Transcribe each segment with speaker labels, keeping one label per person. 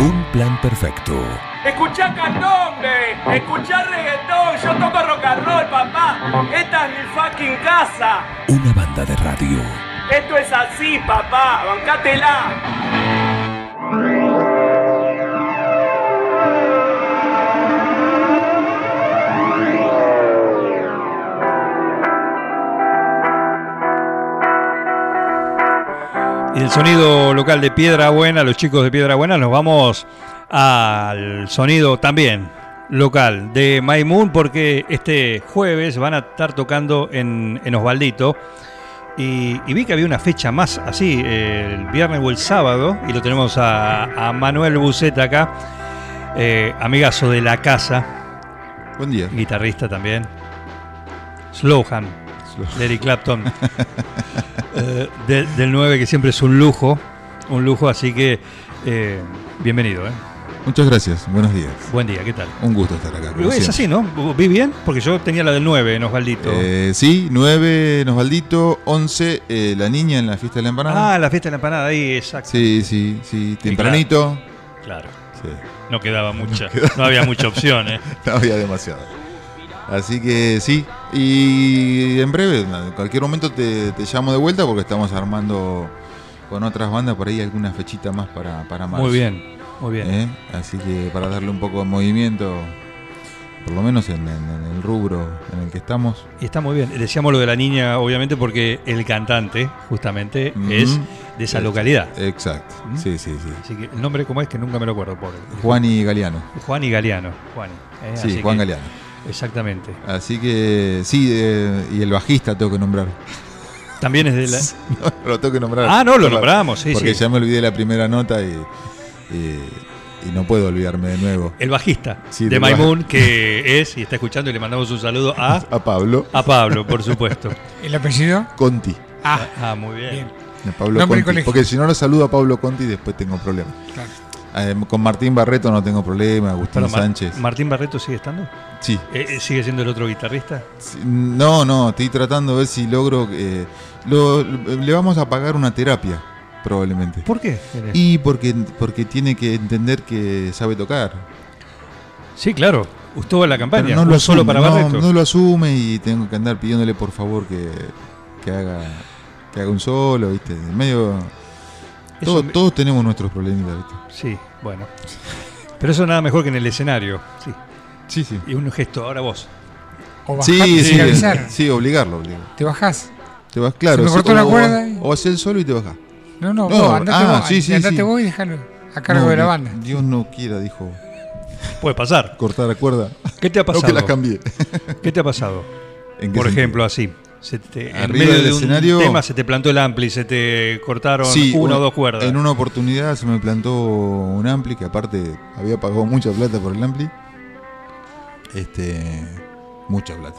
Speaker 1: Un plan perfecto.
Speaker 2: Escuchá candombe, escuchá reggaetón, yo toco rock and roll, papá. Esta es mi fucking casa.
Speaker 1: Una banda de radio.
Speaker 2: Esto es así, papá, bancátela.
Speaker 3: El sonido local de Piedra Buena, los chicos de Piedra Buena, nos vamos al sonido también local de My Moon porque este jueves van a estar tocando en, en Osvaldito. Y, y vi que había una fecha más así, el viernes o el sábado, y lo tenemos a, a Manuel Buceta acá, eh, amigazo de la casa,
Speaker 4: Buen día.
Speaker 3: guitarrista también. Slowhand, de Eric Clapton. Eh, de- del 9, que siempre es un lujo. Un lujo, así que eh, bienvenido. ¿eh?
Speaker 4: Muchas gracias. Buenos días.
Speaker 3: Buen día, ¿qué tal?
Speaker 4: Un gusto estar acá. como
Speaker 3: Es así, ¿no? ¿Vi bien? Porque yo tenía la del 9 en Osvaldito.
Speaker 4: Eh, sí, 9 en Osvaldito, 11 eh, la niña en la fiesta de la empanada.
Speaker 3: ah, la fiesta de la empanada ahí, exacto.
Speaker 4: Sí, sí, sí, tempranito.
Speaker 3: Claro.
Speaker 4: Sí,
Speaker 3: No quedaba mucha, no había mucha opción, ¿eh?
Speaker 4: no había demasiado. Así que sí, y en breve, en cualquier momento te, te llamo de vuelta porque estamos armando con otras bandas por ahí alguna fechita más para, para marzo.
Speaker 3: Muy bien, muy bien.
Speaker 4: ¿eh? Así que para darle un poco de movimiento, por lo menos en, en- en el rubro en el que estamos.
Speaker 3: Y está muy bien. Decíamos lo de la niña, obviamente, porque el cantante, justamente, es de esa localidad.
Speaker 4: Exacto,
Speaker 3: ¿Mm?
Speaker 4: sí, sí, sí.
Speaker 3: Así que el nombre, ¿cómo es? Que nunca me lo acuerdo, pobre.
Speaker 4: Juan y Galeano.
Speaker 3: Juan y Galeano. Juan. ¿eh?
Speaker 4: Sí, Juan
Speaker 3: que-
Speaker 4: Galeano.
Speaker 3: Exactamente.
Speaker 4: Así que sí, eh, y el bajista tengo que nombrar.
Speaker 3: También es de la.
Speaker 4: No, lo tengo que nombrar.
Speaker 3: Ah, no, lo
Speaker 4: Por
Speaker 3: nombramos, sí,
Speaker 4: Porque
Speaker 3: sí.
Speaker 4: ya me olvidé la primera nota y, y- y no puedo olvidarme de nuevo.
Speaker 3: El bajista
Speaker 4: Sí,
Speaker 3: de Maimun, que es y está escuchando, y le mandamos un saludo a,
Speaker 4: A Pablo
Speaker 3: a Pablo, por supuesto.
Speaker 5: ¿El apellido?
Speaker 4: Conti.
Speaker 5: Ah,
Speaker 3: Ah, muy bien.
Speaker 5: bien.
Speaker 4: A Pablo
Speaker 5: Nombre
Speaker 4: Conti. Porque si no lo saludo a Pablo Conti, después tengo problemas.
Speaker 5: Claro.
Speaker 4: Eh, con Martín Barreto no tengo problema, Agustín
Speaker 3: Mar-
Speaker 4: Sánchez.
Speaker 3: ¿Martín Barreto sigue estando?
Speaker 4: sí.
Speaker 3: Eh, eh, ¿Sigue siendo el otro guitarrista?
Speaker 4: Sí, No, no, estoy tratando de ver si logro. eh, lo- le vamos a pagar una terapia, probablemente.
Speaker 3: ¿Por qué?
Speaker 4: Y porque, porque tiene que entender que sabe tocar.
Speaker 3: Sí, claro. Estuvo en la campaña.
Speaker 4: Pero no lo
Speaker 3: solo
Speaker 4: asume,
Speaker 3: para
Speaker 4: no,
Speaker 3: Barreto.
Speaker 4: no lo asume y tengo que andar pidiéndole por favor que, que haga que haga un solo, ¿viste? En medio. Todos,
Speaker 3: me-
Speaker 4: todos tenemos nuestros problemitas, ¿viste?
Speaker 3: Sí, bueno. Pero eso nada mejor que en el escenario. Sí.
Speaker 4: Sí, sí.
Speaker 3: Y un gesto, ahora vos.
Speaker 5: O bajar
Speaker 4: Sí, sí,
Speaker 5: avisar.
Speaker 4: sí, obligarlo, obligarlo.
Speaker 5: Te bajás.
Speaker 4: Te vas, claro.
Speaker 5: Se me cortó la
Speaker 4: o-
Speaker 5: cuerda y-
Speaker 4: O haces el solo y te bajas.
Speaker 5: No, no,
Speaker 4: No,
Speaker 5: vos, andate
Speaker 4: ah,
Speaker 5: vos,
Speaker 4: sí, sí,
Speaker 5: andate
Speaker 4: sí.
Speaker 5: vos y déjalo a cargo
Speaker 4: No,
Speaker 5: de la banda.
Speaker 4: Dios no quiera, dijo,
Speaker 3: Puede pasar.
Speaker 4: cortar la cuerda.
Speaker 3: ¿Qué te ha
Speaker 4: O que
Speaker 3: pasado?
Speaker 4: las cambié.
Speaker 3: ¿Qué te ha pasado?
Speaker 4: ¿En qué
Speaker 3: Por
Speaker 4: sentido?
Speaker 3: ejemplo, así. Se te- en medio
Speaker 4: del
Speaker 3: de un
Speaker 4: escenario-
Speaker 3: tema se te plantó el ampli, se te cortaron
Speaker 4: Sí,
Speaker 3: una o dos cuerdas.
Speaker 4: En una oportunidad se me plantó un ampli que aparte había pagado mucha plata por el ampli. Este, mucha plata.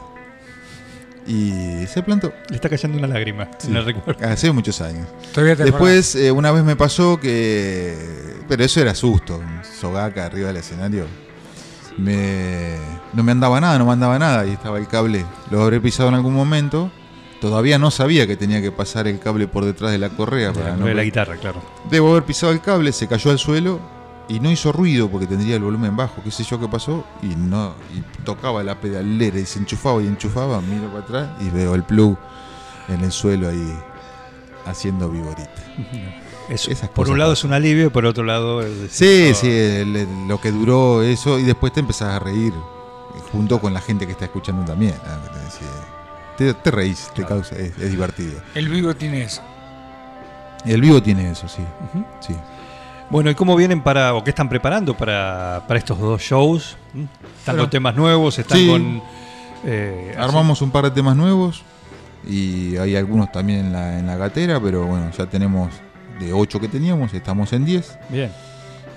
Speaker 4: Y se plantó
Speaker 3: Le está cayendo una lágrima.
Speaker 4: Sí.
Speaker 3: Me recuerdo.
Speaker 4: hace muchos años.
Speaker 5: Todavía te
Speaker 4: Después, eh, una vez me pasó que. Pero eso era susto. Sogaca arriba del escenario. Me, no me andaba nada, no me andaba nada. Y estaba el cable. Lo habré pisado en algún momento. Todavía no sabía que tenía que pasar el cable por detrás de la correa. Para no
Speaker 3: de la guitarra, claro.
Speaker 4: Debo haber pisado el cable, se cayó al suelo y no hizo ruido porque tendría el volumen bajo, qué sé yo qué pasó, y no, y tocaba la pedalera y se enchufaba y enchufaba, miro para atrás y veo el plug en el suelo ahí haciendo viborita.
Speaker 3: Eso,
Speaker 4: Esas
Speaker 3: por
Speaker 4: cosas
Speaker 3: un lado
Speaker 4: pasan.
Speaker 3: es un alivio, por otro lado es
Speaker 4: Sí,
Speaker 3: decir,
Speaker 4: sí, el- el- lo que duró eso, y después te empezás a reír, junto con la gente que está escuchando también. te reís, te
Speaker 3: Claro.
Speaker 4: causa, es, es divertido.
Speaker 5: El vivo tiene eso.
Speaker 4: El vivo tiene eso, sí. Sí.
Speaker 3: Bueno, ¿y cómo vienen para, o qué están preparando para, para estos dos shows? ¿Están
Speaker 4: Bueno.
Speaker 3: con temas nuevos? ¿Están
Speaker 4: Sí.
Speaker 3: con...? eh,
Speaker 4: Armamos un par de temas nuevos y hay algunos también en la, en la gatera, pero bueno, ya tenemos de 8 que teníamos, estamos en 10.
Speaker 3: así? Bien.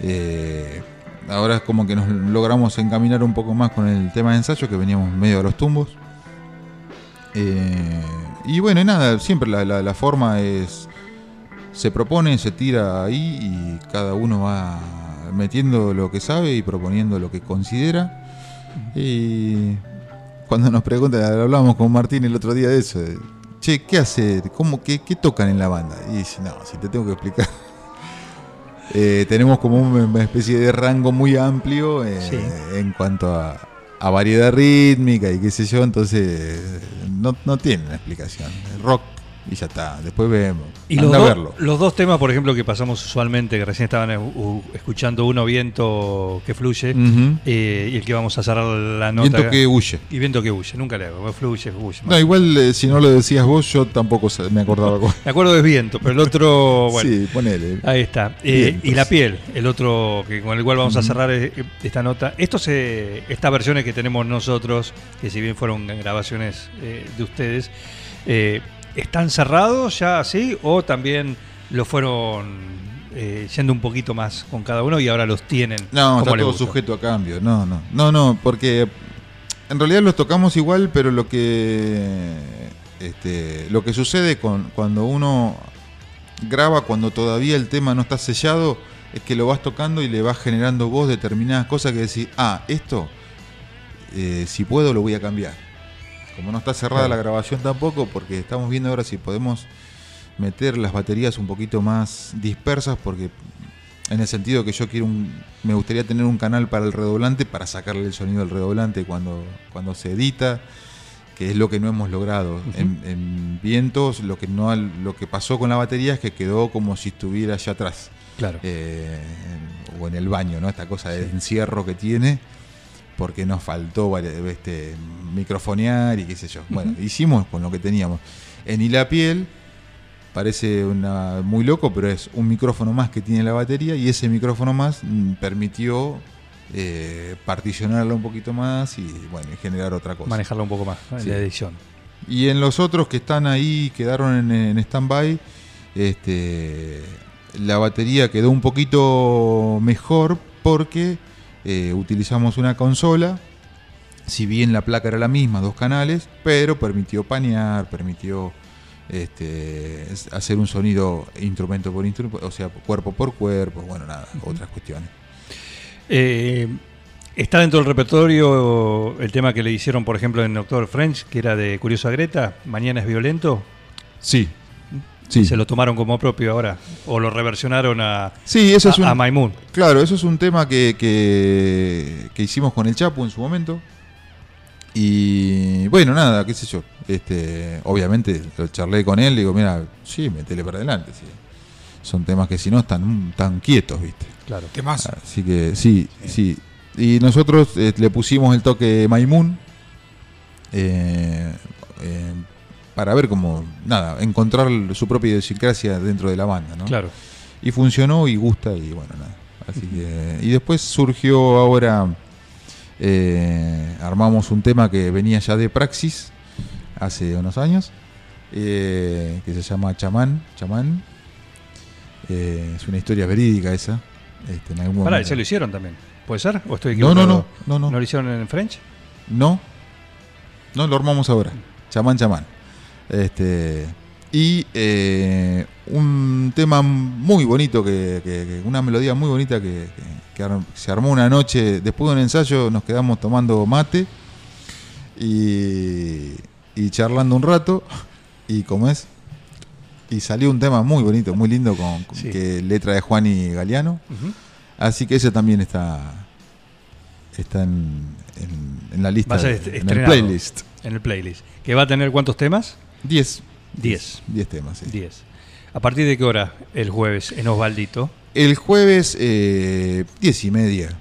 Speaker 4: Eh, ahora es como que nos logramos encaminar un poco más con el tema de ensayo, que veníamos medio a los tumbos. Eh, y bueno, y nada, siempre la, la- la forma es, se propone, se tira ahí y cada uno va metiendo lo que sabe y proponiendo lo que considera. Y cuando nos preguntan, hablábamos con Martín el otro día de eso, de, che, ¿qué hace? ¿Cómo, qué, qué tocan en la banda? Y dice, no, si te tengo que explicar. Eh, tenemos como un- una especie de rango muy amplio eh,
Speaker 3: Sí.
Speaker 4: en cuanto a, a variedad rítmica y qué sé yo, entonces no, no tiene una explicación. El rock y ya está, después vemos.
Speaker 3: Y los,
Speaker 4: Anda a
Speaker 3: do-
Speaker 4: verlo.
Speaker 3: los dos temas, por ejemplo, que pasamos usualmente, que recién estaban eh, escuchando uno, Viento que fluye, eh, y el que vamos a cerrar la nota.
Speaker 4: Viento que huye.
Speaker 3: Y Viento que huye, nunca le hago, fluye, fluye.
Speaker 4: No, igual eh, si no lo decías vos, yo tampoco me acordaba.
Speaker 3: Me acuerdo de Viento, pero el otro, bueno,
Speaker 4: Sí, ponele.
Speaker 3: ahí está. Eh, y La Piel, el otro que con el cual vamos a cerrar eh, esta nota. Estos, eh, estas versiones que tenemos nosotros, que si bien fueron grabaciones eh, de ustedes, eh, ¿están cerrados ya así o también lo fueron eh, yendo un poquito más con cada uno y ahora los tienen?
Speaker 4: No, está todo sujeto a cambio. No, no. No, no, porque en realidad los tocamos igual, pero lo que este, lo que sucede con, cuando uno graba cuando todavía el tema no está sellado es que lo vas tocando y le vas generando vos determinadas cosas que decís, ah, esto eh, si puedo lo voy a cambiar. Como no está cerrada
Speaker 3: Claro.
Speaker 4: la grabación tampoco, porque estamos viendo ahora si podemos meter las baterías un poquito más dispersas, porque en el sentido que yo quiero un, me gustaría tener un canal para el redoblante para sacarle el sonido del redoblante cuando, cuando se edita, que es lo que no hemos logrado. en, en vientos lo que no lo que pasó con la batería es que quedó como si estuviera allá atrás.
Speaker 3: Claro.
Speaker 4: eh, en- o en el baño, ¿no? Esta cosa de encierro que tiene, porque nos faltó este, microfonear y qué sé yo. Bueno, hicimos con lo que teníamos. En Y la piel parece una, muy loco, pero es un micrófono más que tiene la batería y ese micrófono más mm, permitió eh, particionarla un poquito más y bueno, y generar otra cosa.
Speaker 3: Manejarlo un poco más
Speaker 4: Sí.
Speaker 3: la edición.
Speaker 4: Y en los otros que están ahí, quedaron en, en stand-by, este, la batería quedó un poquito mejor porque eh, utilizamos una consola, si bien la placa era la misma, dos canales, pero permitió panear, permitió este, es- hacer un sonido instrumento por instrumento, o sea, cuerpo por cuerpo, bueno, nada, otras cuestiones.
Speaker 3: Eh, está dentro del repertorio el tema que le hicieron, por ejemplo, en Doctor French, que era de Curiosa Greta, Mañana es violento.
Speaker 4: Sí,
Speaker 3: ¿Se
Speaker 4: sí.
Speaker 3: lo tomaron como propio ahora? ¿O lo reversionaron a,
Speaker 4: Sí, eso es
Speaker 3: a,
Speaker 4: un,
Speaker 3: a Maimun?
Speaker 4: Claro, eso es un tema que, que, que hicimos con el Chapo en su momento. Y bueno, nada, qué sé yo. Este, obviamente lo charlé con él, le digo, mira, sí, metele para adelante. sí. Son temas que si no están tan quietos, ¿viste?
Speaker 3: Claro.
Speaker 5: Temas.
Speaker 4: Así que sí, sí. Y nosotros eh, le pusimos el toque Maimun eh, eh, para ver cómo, nada, encontrar su propia idiosincrasia dentro de la banda, ¿no?
Speaker 3: Claro.
Speaker 4: Y funcionó y gusta y bueno, nada. Así que, y después surgió ahora, eh, armamos un tema que venía ya de Praxis hace unos años, eh, que se llama Chamán. Chamán. Eh, es una historia verídica esa. Este, en algún
Speaker 3: Pará,
Speaker 4: momento-
Speaker 3: ¿se lo hicieron también? ¿Puede ser? ¿O estoy
Speaker 4: No,
Speaker 3: equivocado?
Speaker 4: no, no, no, no.
Speaker 3: ¿No lo hicieron en French?
Speaker 4: No, no lo armamos ahora. Chamán, chamán. Este, y eh, un tema muy bonito, que, que- que- una melodía muy bonita que, se armó una noche. Después de un ensayo nos quedamos tomando mate y, y charlando un rato. Y como es, y salió un tema muy bonito, muy lindo, con, con
Speaker 3: Sí.
Speaker 4: que letra de Juan y Galeano. Así que ese también está está en, en- en la lista,
Speaker 3: Va a ser
Speaker 4: de-
Speaker 3: est-
Speaker 4: en el playlist.
Speaker 3: En el playlist. ¿Que va a tener cuántos temas?
Speaker 4: 10.
Speaker 3: Diez.
Speaker 4: 10 temas, sí.
Speaker 3: 10. ¿A partir de qué hora el jueves en Osvaldito?
Speaker 4: El jueves, eh, 10 y media.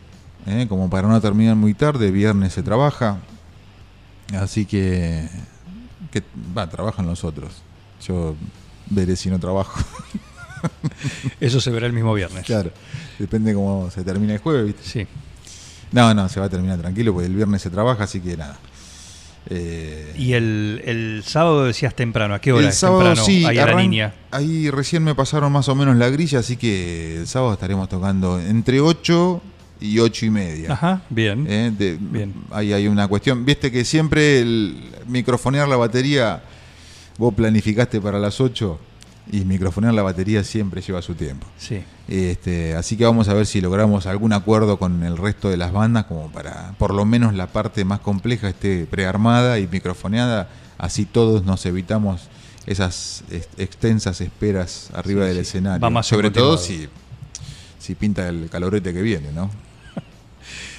Speaker 4: eh, como para no terminar muy tarde, viernes se trabaja. Así que, que va, trabajan los otros. Yo veré si no trabajo.
Speaker 3: Eso se verá el mismo viernes.
Speaker 4: claro, depende cómo se termina el jueves, ¿viste?
Speaker 3: Sí.
Speaker 4: No, no, se va a terminar tranquilo porque el viernes se trabaja, así que nada. Eh,
Speaker 3: Y el, el sábado decías temprano. ¿A qué hora
Speaker 4: el
Speaker 3: es
Speaker 4: sábado
Speaker 3: temprano?
Speaker 4: sí,
Speaker 3: ahí a la niña.
Speaker 4: Ahí recién me pasaron más o menos la grilla, así que el sábado estaremos tocando entre 8 y 8 y media.
Speaker 3: Ajá, bien.
Speaker 4: Eh, de-
Speaker 3: Bien.
Speaker 4: Ahí hay una cuestión. Viste que siempre el microfonear la batería, vos planificaste para las 8 y microfonear la batería siempre lleva su tiempo.
Speaker 3: Sí.
Speaker 4: Este, así que vamos a ver si logramos algún acuerdo con el resto de las bandas, como para por lo menos la parte más compleja esté prearmada y microfoneada, así todos nos evitamos esas ex- extensas esperas arriba
Speaker 3: Sí,
Speaker 4: del
Speaker 3: sí.
Speaker 4: escenario.
Speaker 3: Va más
Speaker 4: Sobre todo si, si pinta el calorete que viene, ¿no?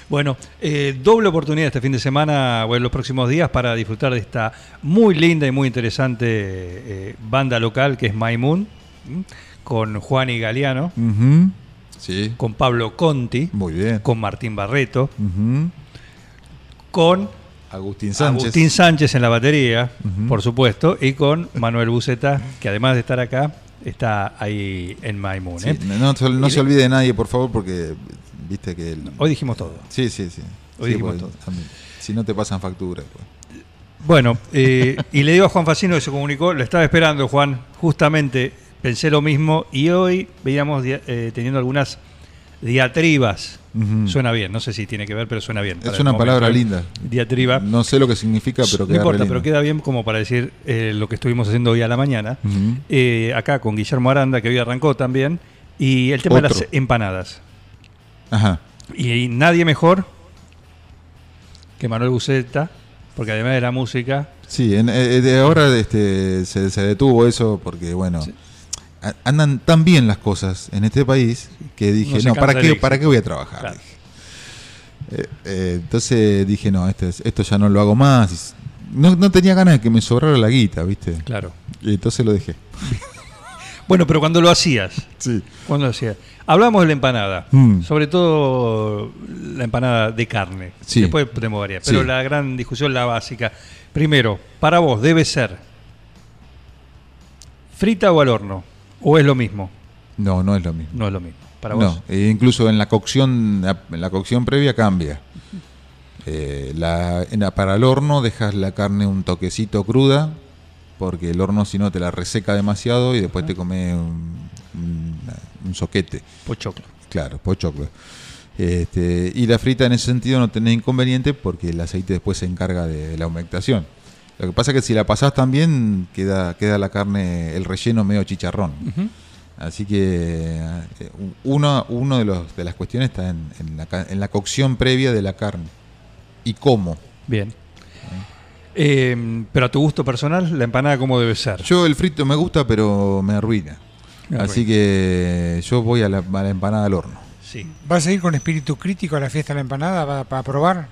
Speaker 3: Bueno, eh, doble oportunidad este fin de semana o en los próximos días para disfrutar de esta muy linda y muy interesante eh, banda local que es My Moon, con Juan y Galeano.
Speaker 4: Sí,
Speaker 3: con Pablo Conti,
Speaker 4: muy bien.
Speaker 3: con Martín Barreto, con
Speaker 4: Agustín Sánchez.
Speaker 3: Agustín Sánchez en la batería, por supuesto, y con Manuel Buceta, que además de estar acá, está ahí en My Moon.
Speaker 4: Sí,
Speaker 3: ¿eh?
Speaker 4: no no se- no olvide de nadie, por favor, porque viste que... el-
Speaker 3: Hoy dijimos todo.
Speaker 4: Sí, sí, sí.
Speaker 3: Hoy
Speaker 4: Sí,
Speaker 3: dijimos
Speaker 4: porque
Speaker 3: todo.
Speaker 4: también, Si no te pasan factura. pues.
Speaker 3: Bueno, eh, y le digo a Juan Facino que se comunicó, lo estaba esperando Juan, justamente pensé lo mismo y hoy veíamos eh, teniendo algunas diatribas. Suena bien, no sé si tiene que ver, pero suena bien.
Speaker 4: Es una palabra linda.
Speaker 3: Diatriba.
Speaker 4: No sé lo que significa, pero
Speaker 3: no
Speaker 4: queda re
Speaker 3: importa, pero queda bien como para decir eh, lo que estuvimos haciendo hoy a la mañana. Acá con Guillermo Aranda, que hoy arrancó también, y el tema de las empanadas.
Speaker 4: Ajá.
Speaker 3: Y, y nadie mejor que Manuel Buceta, porque además de la música,
Speaker 4: Sí, en- eh, de ahora este, se, se detuvo eso porque, bueno, andan tan bien las cosas en este país que dije, no, ¿para qué, ¿para qué voy a trabajar?
Speaker 3: Claro.
Speaker 4: Eh, eh, entonces dije, no, esto, es- esto ya no lo hago más. No, no tenía ganas de que me sobrara la guita, ¿viste?
Speaker 3: claro.
Speaker 4: Y entonces lo dejé.
Speaker 3: Bueno, pero cuando lo hacías,
Speaker 4: Sí.
Speaker 3: cuando lo hacías, hablamos de la empanada,
Speaker 4: Mm.
Speaker 3: sobre todo la empanada de carne.
Speaker 4: Sí.
Speaker 3: Después podemos variar, pero
Speaker 4: Sí.
Speaker 3: la gran discusión, la básica. Primero, para vos debe ser frita o al horno, o es lo mismo.
Speaker 4: No, no es lo mismo.
Speaker 3: No es lo mismo. Para vos.
Speaker 4: No, e incluso en la cocción, en la cocción previa cambia. Eh, la- en la- para el horno dejas la carne un toquecito cruda, porque el horno si no te la reseca demasiado y después te come un, un- un soquete.
Speaker 3: Pochoclo.
Speaker 4: Claro, pochoclo. Este, y la frita en ese sentido no tenés inconveniente porque el aceite después se encarga de la humectación. Lo que pasa es que si la pasás también queda, queda la carne, el relleno medio chicharrón. Así que eh, uno, uno de, los, de las cuestiones está en, en la, en la cocción previa de la carne. ¿Y cómo?
Speaker 3: Bien. Eh, pero a tu gusto personal, la empanada cómo debe ser.
Speaker 4: Yo el frito me gusta, pero me arruina.
Speaker 3: Me
Speaker 4: Así
Speaker 3: arruina.
Speaker 4: que yo voy a la, a la empanada al horno.
Speaker 3: Sí.
Speaker 5: ¿Vas a ir con espíritu crítico a la fiesta de la empanada para, para probar?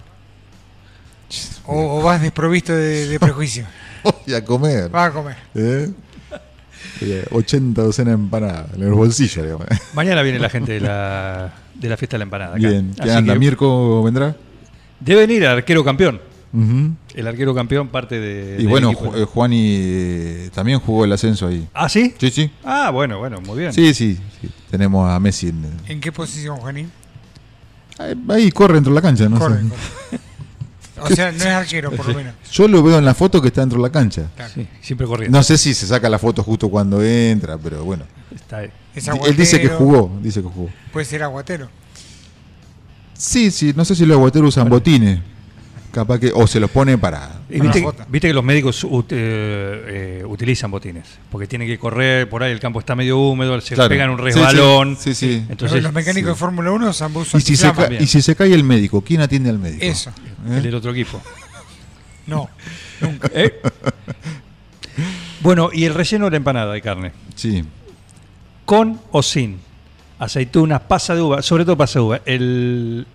Speaker 5: ¿O, o vas desprovisto de, de prejuicio?
Speaker 4: Voy a comer.
Speaker 5: Vas a comer.
Speaker 4: ¿eh? Eh, 80 docenas de empanadas en el bolsillo. digamos.
Speaker 3: Mañana viene la gente de la, de la fiesta de la empanada. acá.
Speaker 4: Bien, ¿qué
Speaker 3: Así
Speaker 4: anda?
Speaker 3: que
Speaker 4: ¿Mirko vendrá?
Speaker 3: Debe venir arquero campeón.
Speaker 4: Ujú.
Speaker 3: El arquero campeón parte de.
Speaker 4: Y bueno. Ju- eh, Juani eh, también jugó el ascenso ahí.
Speaker 3: ¿Ah, sí?
Speaker 4: Sí, sí.
Speaker 3: Ah, bueno, bueno, muy bien.
Speaker 4: Sí, sí. sí. Tenemos a Messi. en-
Speaker 5: ¿En qué posición, Juanín?
Speaker 4: ahí, ahí corre dentro de la cancha. No
Speaker 5: Corre,
Speaker 4: sé.
Speaker 5: corre. O sea, no es arquero, por lo menos.
Speaker 4: Yo lo veo en la foto que está dentro de la cancha.
Speaker 3: Sí, siempre corriendo.
Speaker 4: No sé si se saca la foto justo cuando entra, pero bueno.
Speaker 3: Está ahí.
Speaker 5: Es
Speaker 4: Él dice que
Speaker 5: aguatero,
Speaker 4: jugó, dice que jugó.
Speaker 5: Puede ser aguatero.
Speaker 4: Sí, sí, no sé si los aguateros usan botines. Capaz que, o se los pone para.
Speaker 3: Y viste, que los médicos ut- eh, eh, utilizan botines, porque tienen que correr, por ahí el campo está medio húmedo, se
Speaker 4: Claro.
Speaker 3: pegan un resbalón.
Speaker 4: Sí, sí. sí.
Speaker 3: Entonces,
Speaker 5: Pero los mecánicos
Speaker 4: sí.
Speaker 5: de Fórmula 1 usan
Speaker 4: Y si, se y si se cae el médico, ¿quién atiende al médico?
Speaker 5: Eso.
Speaker 4: ¿Eh?
Speaker 3: el del otro equipo.
Speaker 5: No, nunca.
Speaker 3: ¿Eh? Bueno, y el relleno de la empanada de carne,
Speaker 4: Sí.
Speaker 3: con o sin aceitunas, pasa de uva, sobre todo pasa de uva. El,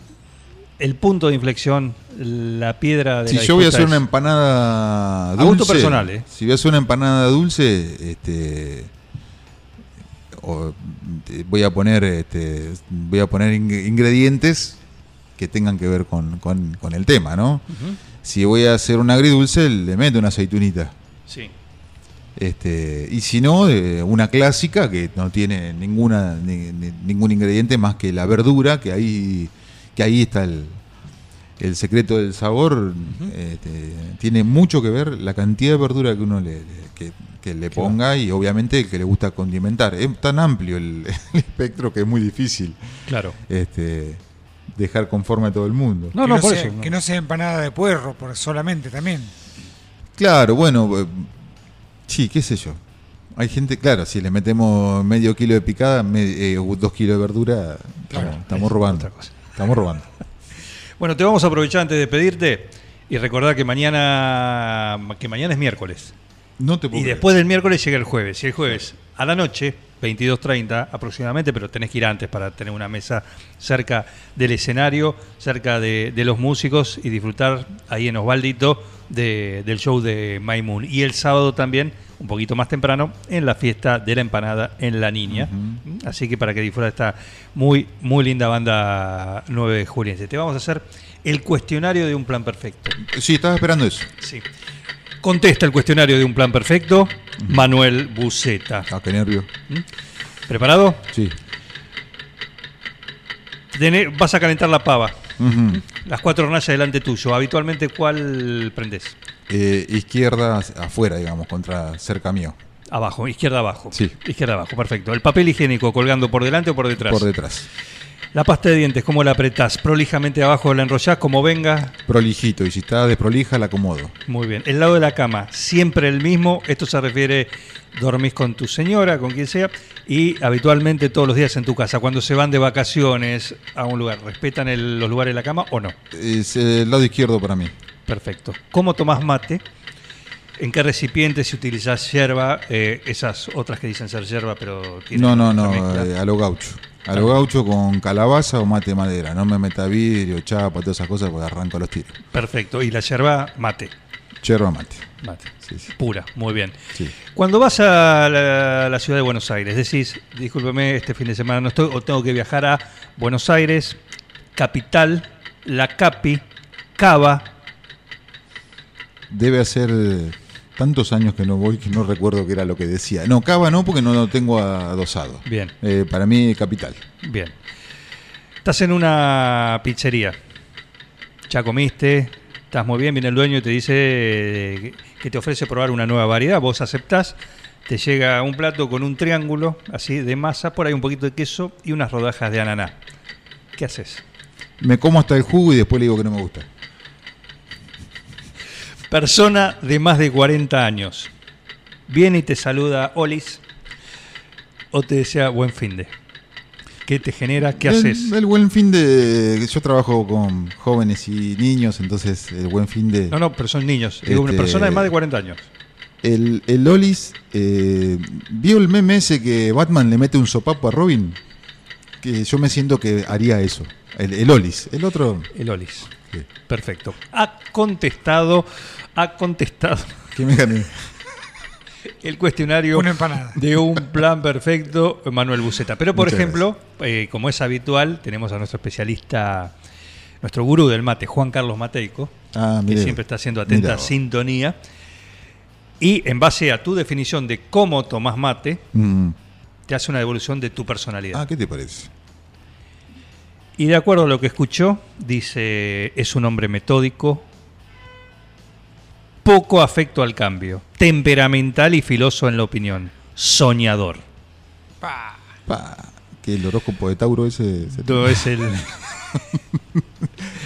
Speaker 3: el punto de inflexión, la piedra de
Speaker 4: Si
Speaker 3: la
Speaker 4: yo voy a hacer una empanada
Speaker 3: A
Speaker 4: dulce.
Speaker 3: gusto personal, ¿eh?
Speaker 4: Si voy a hacer una empanada dulce, este. o, voy a poner este, voy a poner ing- ingredientes que tengan que ver con, con- con el tema, ¿no? Si voy a hacer un agridulce, le meto una aceitunita.
Speaker 3: Sí.
Speaker 4: Este, y si no, eh, una clásica que no tiene ninguna ni- ni- ningún ingrediente más que la verdura, que ahí que ahí está el, el secreto del sabor. este, tiene mucho que ver la cantidad de verdura que uno le, le- que, que le ponga y obviamente el que le gusta condimentar. Es tan amplio el, el espectro que es muy difícil
Speaker 3: Claro.
Speaker 4: este, dejar conforme a todo el mundo.
Speaker 3: No,
Speaker 5: que,
Speaker 3: no,
Speaker 5: no
Speaker 3: por
Speaker 5: sea,
Speaker 3: eso. no.
Speaker 5: que no sea empanada de puerro, por solamente también.
Speaker 4: Claro, bueno, eh, sí, qué sé yo. Hay gente, claro, si le metemos medio kilo de picada, me- eh, dos kilos de verdura,
Speaker 3: Claro,
Speaker 4: estamos, estamos
Speaker 3: es
Speaker 4: robando.
Speaker 3: otra cosa.
Speaker 4: Estamos robando.
Speaker 3: Bueno, te vamos a aprovechar antes de pedirte y recordar que mañana, que mañana es miércoles.
Speaker 4: No te puedo
Speaker 3: Y
Speaker 4: creer.
Speaker 3: después del miércoles llega el jueves. Y el jueves a la noche 22.30 aproximadamente, pero tenés que ir antes para tener una mesa cerca del escenario, cerca de, de los músicos y disfrutar ahí en Osvaldito de- del show de My Moon. Y el sábado también, un poquito más temprano, en la fiesta de la empanada en La Niña. Así que para que disfruta esta muy, muy linda banda 9 de Juliense. Te vamos a hacer el cuestionario de un plan perfecto.
Speaker 4: Sí, estaba esperando eso.
Speaker 3: Sí. Contesta el cuestionario de un plan perfecto, Manuel Buceta.
Speaker 4: Ah, qué nervio.
Speaker 3: ¿Preparado?
Speaker 4: Sí.
Speaker 3: Vas a calentar la pava. Las cuatro hornallas delante tuyo. Habitualmente, ¿cuál prendes?
Speaker 4: Eh, izquierda afuera, digamos, contra cerca mío.
Speaker 3: Abajo, izquierda abajo.
Speaker 4: Sí.
Speaker 3: Izquierda abajo, perfecto. ¿El papel higiénico colgando por delante o por detrás?
Speaker 4: Por detrás.
Speaker 3: La pasta de dientes, ¿cómo la apretás? Prolijamente abajo, la enrollás como venga.
Speaker 4: Prolijito. Y si está desprolija, la acomodo.
Speaker 3: Muy bien. El lado de la cama, siempre el mismo. Esto se refiere, dormís con tu señora, con quien sea, y habitualmente todos los días en tu casa. Cuando se van de vacaciones a un lugar, ¿respetan el- los lugares de la cama o no?
Speaker 4: Es el lado izquierdo para mí.
Speaker 3: Perfecto. ¿Cómo tomás mate? ¿En qué recipiente si utilizás yerba? Eh, esas otras que dicen ser yerba, pero tienen
Speaker 4: No, no, no. eh, a lo gaucho. A lo gaucho con calabaza o mate de madera. No me meta vidrio, chapa, todas esas cosas porque arranco los tiros.
Speaker 3: Perfecto. Y la yerba, mate.
Speaker 4: Yerba mate.
Speaker 3: Mate.
Speaker 4: Sí, sí.
Speaker 3: Pura, muy bien.
Speaker 4: Sí.
Speaker 3: Cuando vas a la, la ciudad de Buenos Aires, decís, discúlpeme, este fin de semana no estoy, o tengo que viajar a Buenos Aires, capital, la Capi, Cava.
Speaker 4: Debe hacer eh, tantos años que no voy que no recuerdo qué era lo que decía. No, Cava no, porque no lo tengo adosado.
Speaker 3: Bien.
Speaker 4: Eh, para mí, capital.
Speaker 3: Bien. Estás en una pizzería. Ya comiste, estás muy bien, viene el dueño y te dice eh, que te ofrece probar una nueva variedad. Vos aceptás, te llega un plato con un triángulo así de masa, por ahí un poquito de queso y unas rodajas de ananá. ¿Qué haces?
Speaker 4: Me como hasta el jugo y después le digo que no me gusta.
Speaker 3: Persona de más de 40 años. Viene y te saluda Olis o te desea buen fin de. ¿Qué te genera? ¿Qué
Speaker 4: el,
Speaker 3: haces?
Speaker 4: El buen fin de. Yo trabajo con jóvenes y niños, entonces el buen fin de.
Speaker 3: No, no, pero son niños. Digo, una
Speaker 4: Este-
Speaker 3: persona de más de 40 años.
Speaker 4: El, el Olis, eh, ¿vio el meme ese que Batman le mete un sopapo a Robin? Que yo me siento que haría eso. El, el Olis. El otro.
Speaker 3: El Olis.
Speaker 4: Sí.
Speaker 3: Perfecto. Ha contestado, ha contestado
Speaker 4: que me gané.
Speaker 3: el cuestionario
Speaker 5: Una empanada.
Speaker 3: de un plan perfecto, Manuel Buceta. Pero, por
Speaker 4: Muchas
Speaker 3: ejemplo, eh, como es habitual, tenemos a nuestro especialista, nuestro gurú del mate, Juan Carlos Mateico,
Speaker 4: Ah,
Speaker 3: que siempre está haciendo atenta sintonía. Y en base a tu definición de cómo tomás mate,
Speaker 4: Mm.
Speaker 3: te hace una devolución de tu personalidad.
Speaker 4: Ah, ¿qué te parece?
Speaker 3: Y de acuerdo a lo que escuchó, dice, es un hombre metódico, poco afecto al cambio, temperamental y filoso en la opinión, soñador.
Speaker 5: Pa.
Speaker 4: Pa, que el horóscopo de Tauro ese. se-
Speaker 3: Todo es el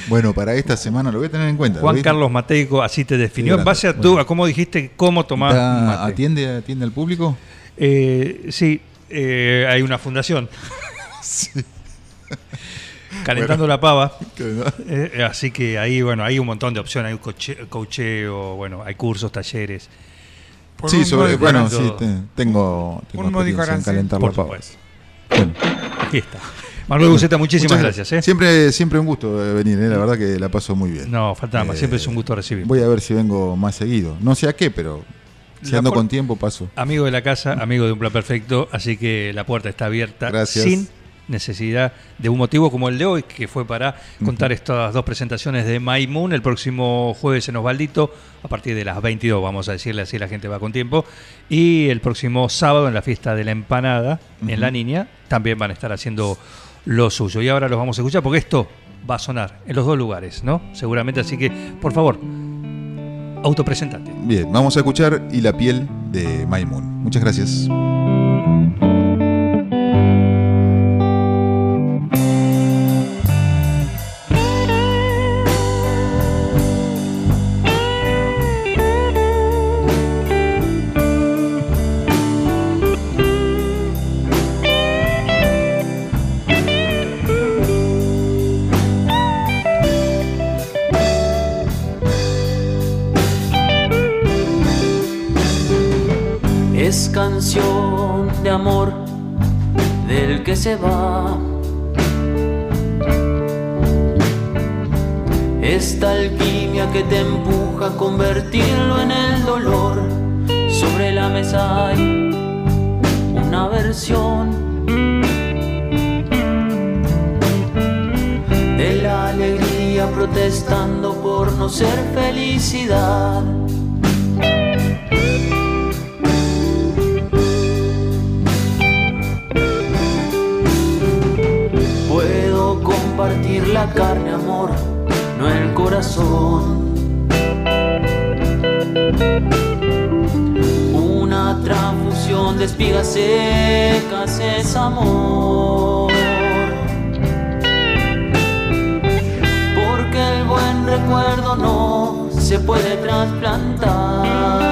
Speaker 4: Bueno, para esta semana lo voy a tener en cuenta.
Speaker 3: Juan
Speaker 4: ¿lo
Speaker 3: Carlos Mateico, así te definió.
Speaker 4: Sí,
Speaker 3: en base a, tú,
Speaker 4: Bueno.
Speaker 3: a cómo dijiste cómo tomar
Speaker 4: ¿Está-
Speaker 3: mate.
Speaker 4: ¿Atiende, ¿Atiende al público?
Speaker 3: Eh, sí, eh, hay una fundación. Calentando la pava. Eh, así que ahí, bueno, hay un montón de opciones. Hay un coche- cocheo, bueno, hay cursos, talleres.
Speaker 5: Por
Speaker 4: sí, sobre, bueno, sí, te- tengo, tengo
Speaker 5: Un
Speaker 4: experiencia en
Speaker 5: arancel.
Speaker 4: calentar
Speaker 3: Por
Speaker 4: la pava.
Speaker 3: supuesto.
Speaker 4: Bueno,
Speaker 3: Aquí está. Manuel Buceta, muchísimas
Speaker 4: muchas
Speaker 3: gracias. ¿eh?
Speaker 4: Siempre, siempre un gusto eh, venir, eh, la verdad que la paso muy bien.
Speaker 3: No, faltaba más.
Speaker 4: Eh,
Speaker 3: Siempre es un gusto recibir.
Speaker 4: Voy a ver si vengo más seguido. No sé a qué, pero si
Speaker 3: La
Speaker 4: ando con tiempo paso.
Speaker 3: Amigo de la casa, amigo de un plan perfecto, así que la puerta está abierta
Speaker 4: Gracias.
Speaker 3: sin necesidad de un motivo como el de hoy, que fue para contar estas dos presentaciones de My Moon el próximo jueves en Osvaldito, a partir de las 22, vamos a decirle así, la gente va con tiempo, y el próximo sábado en la fiesta de la empanada, en La Niña, también van a estar haciendo lo suyo. Y ahora los vamos a escuchar porque esto va a sonar en los dos lugares, ¿no? Seguramente, así que, por favor, autopresentate.
Speaker 4: Bien, vamos a escuchar Y la piel de Maimun. Muchas gracias.
Speaker 6: Convertirlo en el dolor. Sobre la mesa hay una versión de la alegría protestando por no ser felicidad. Puedo compartir la carne, amor, no el corazón. Una transfusión de espigas secas es amor. Porque el buen recuerdo no se puede trasplantar.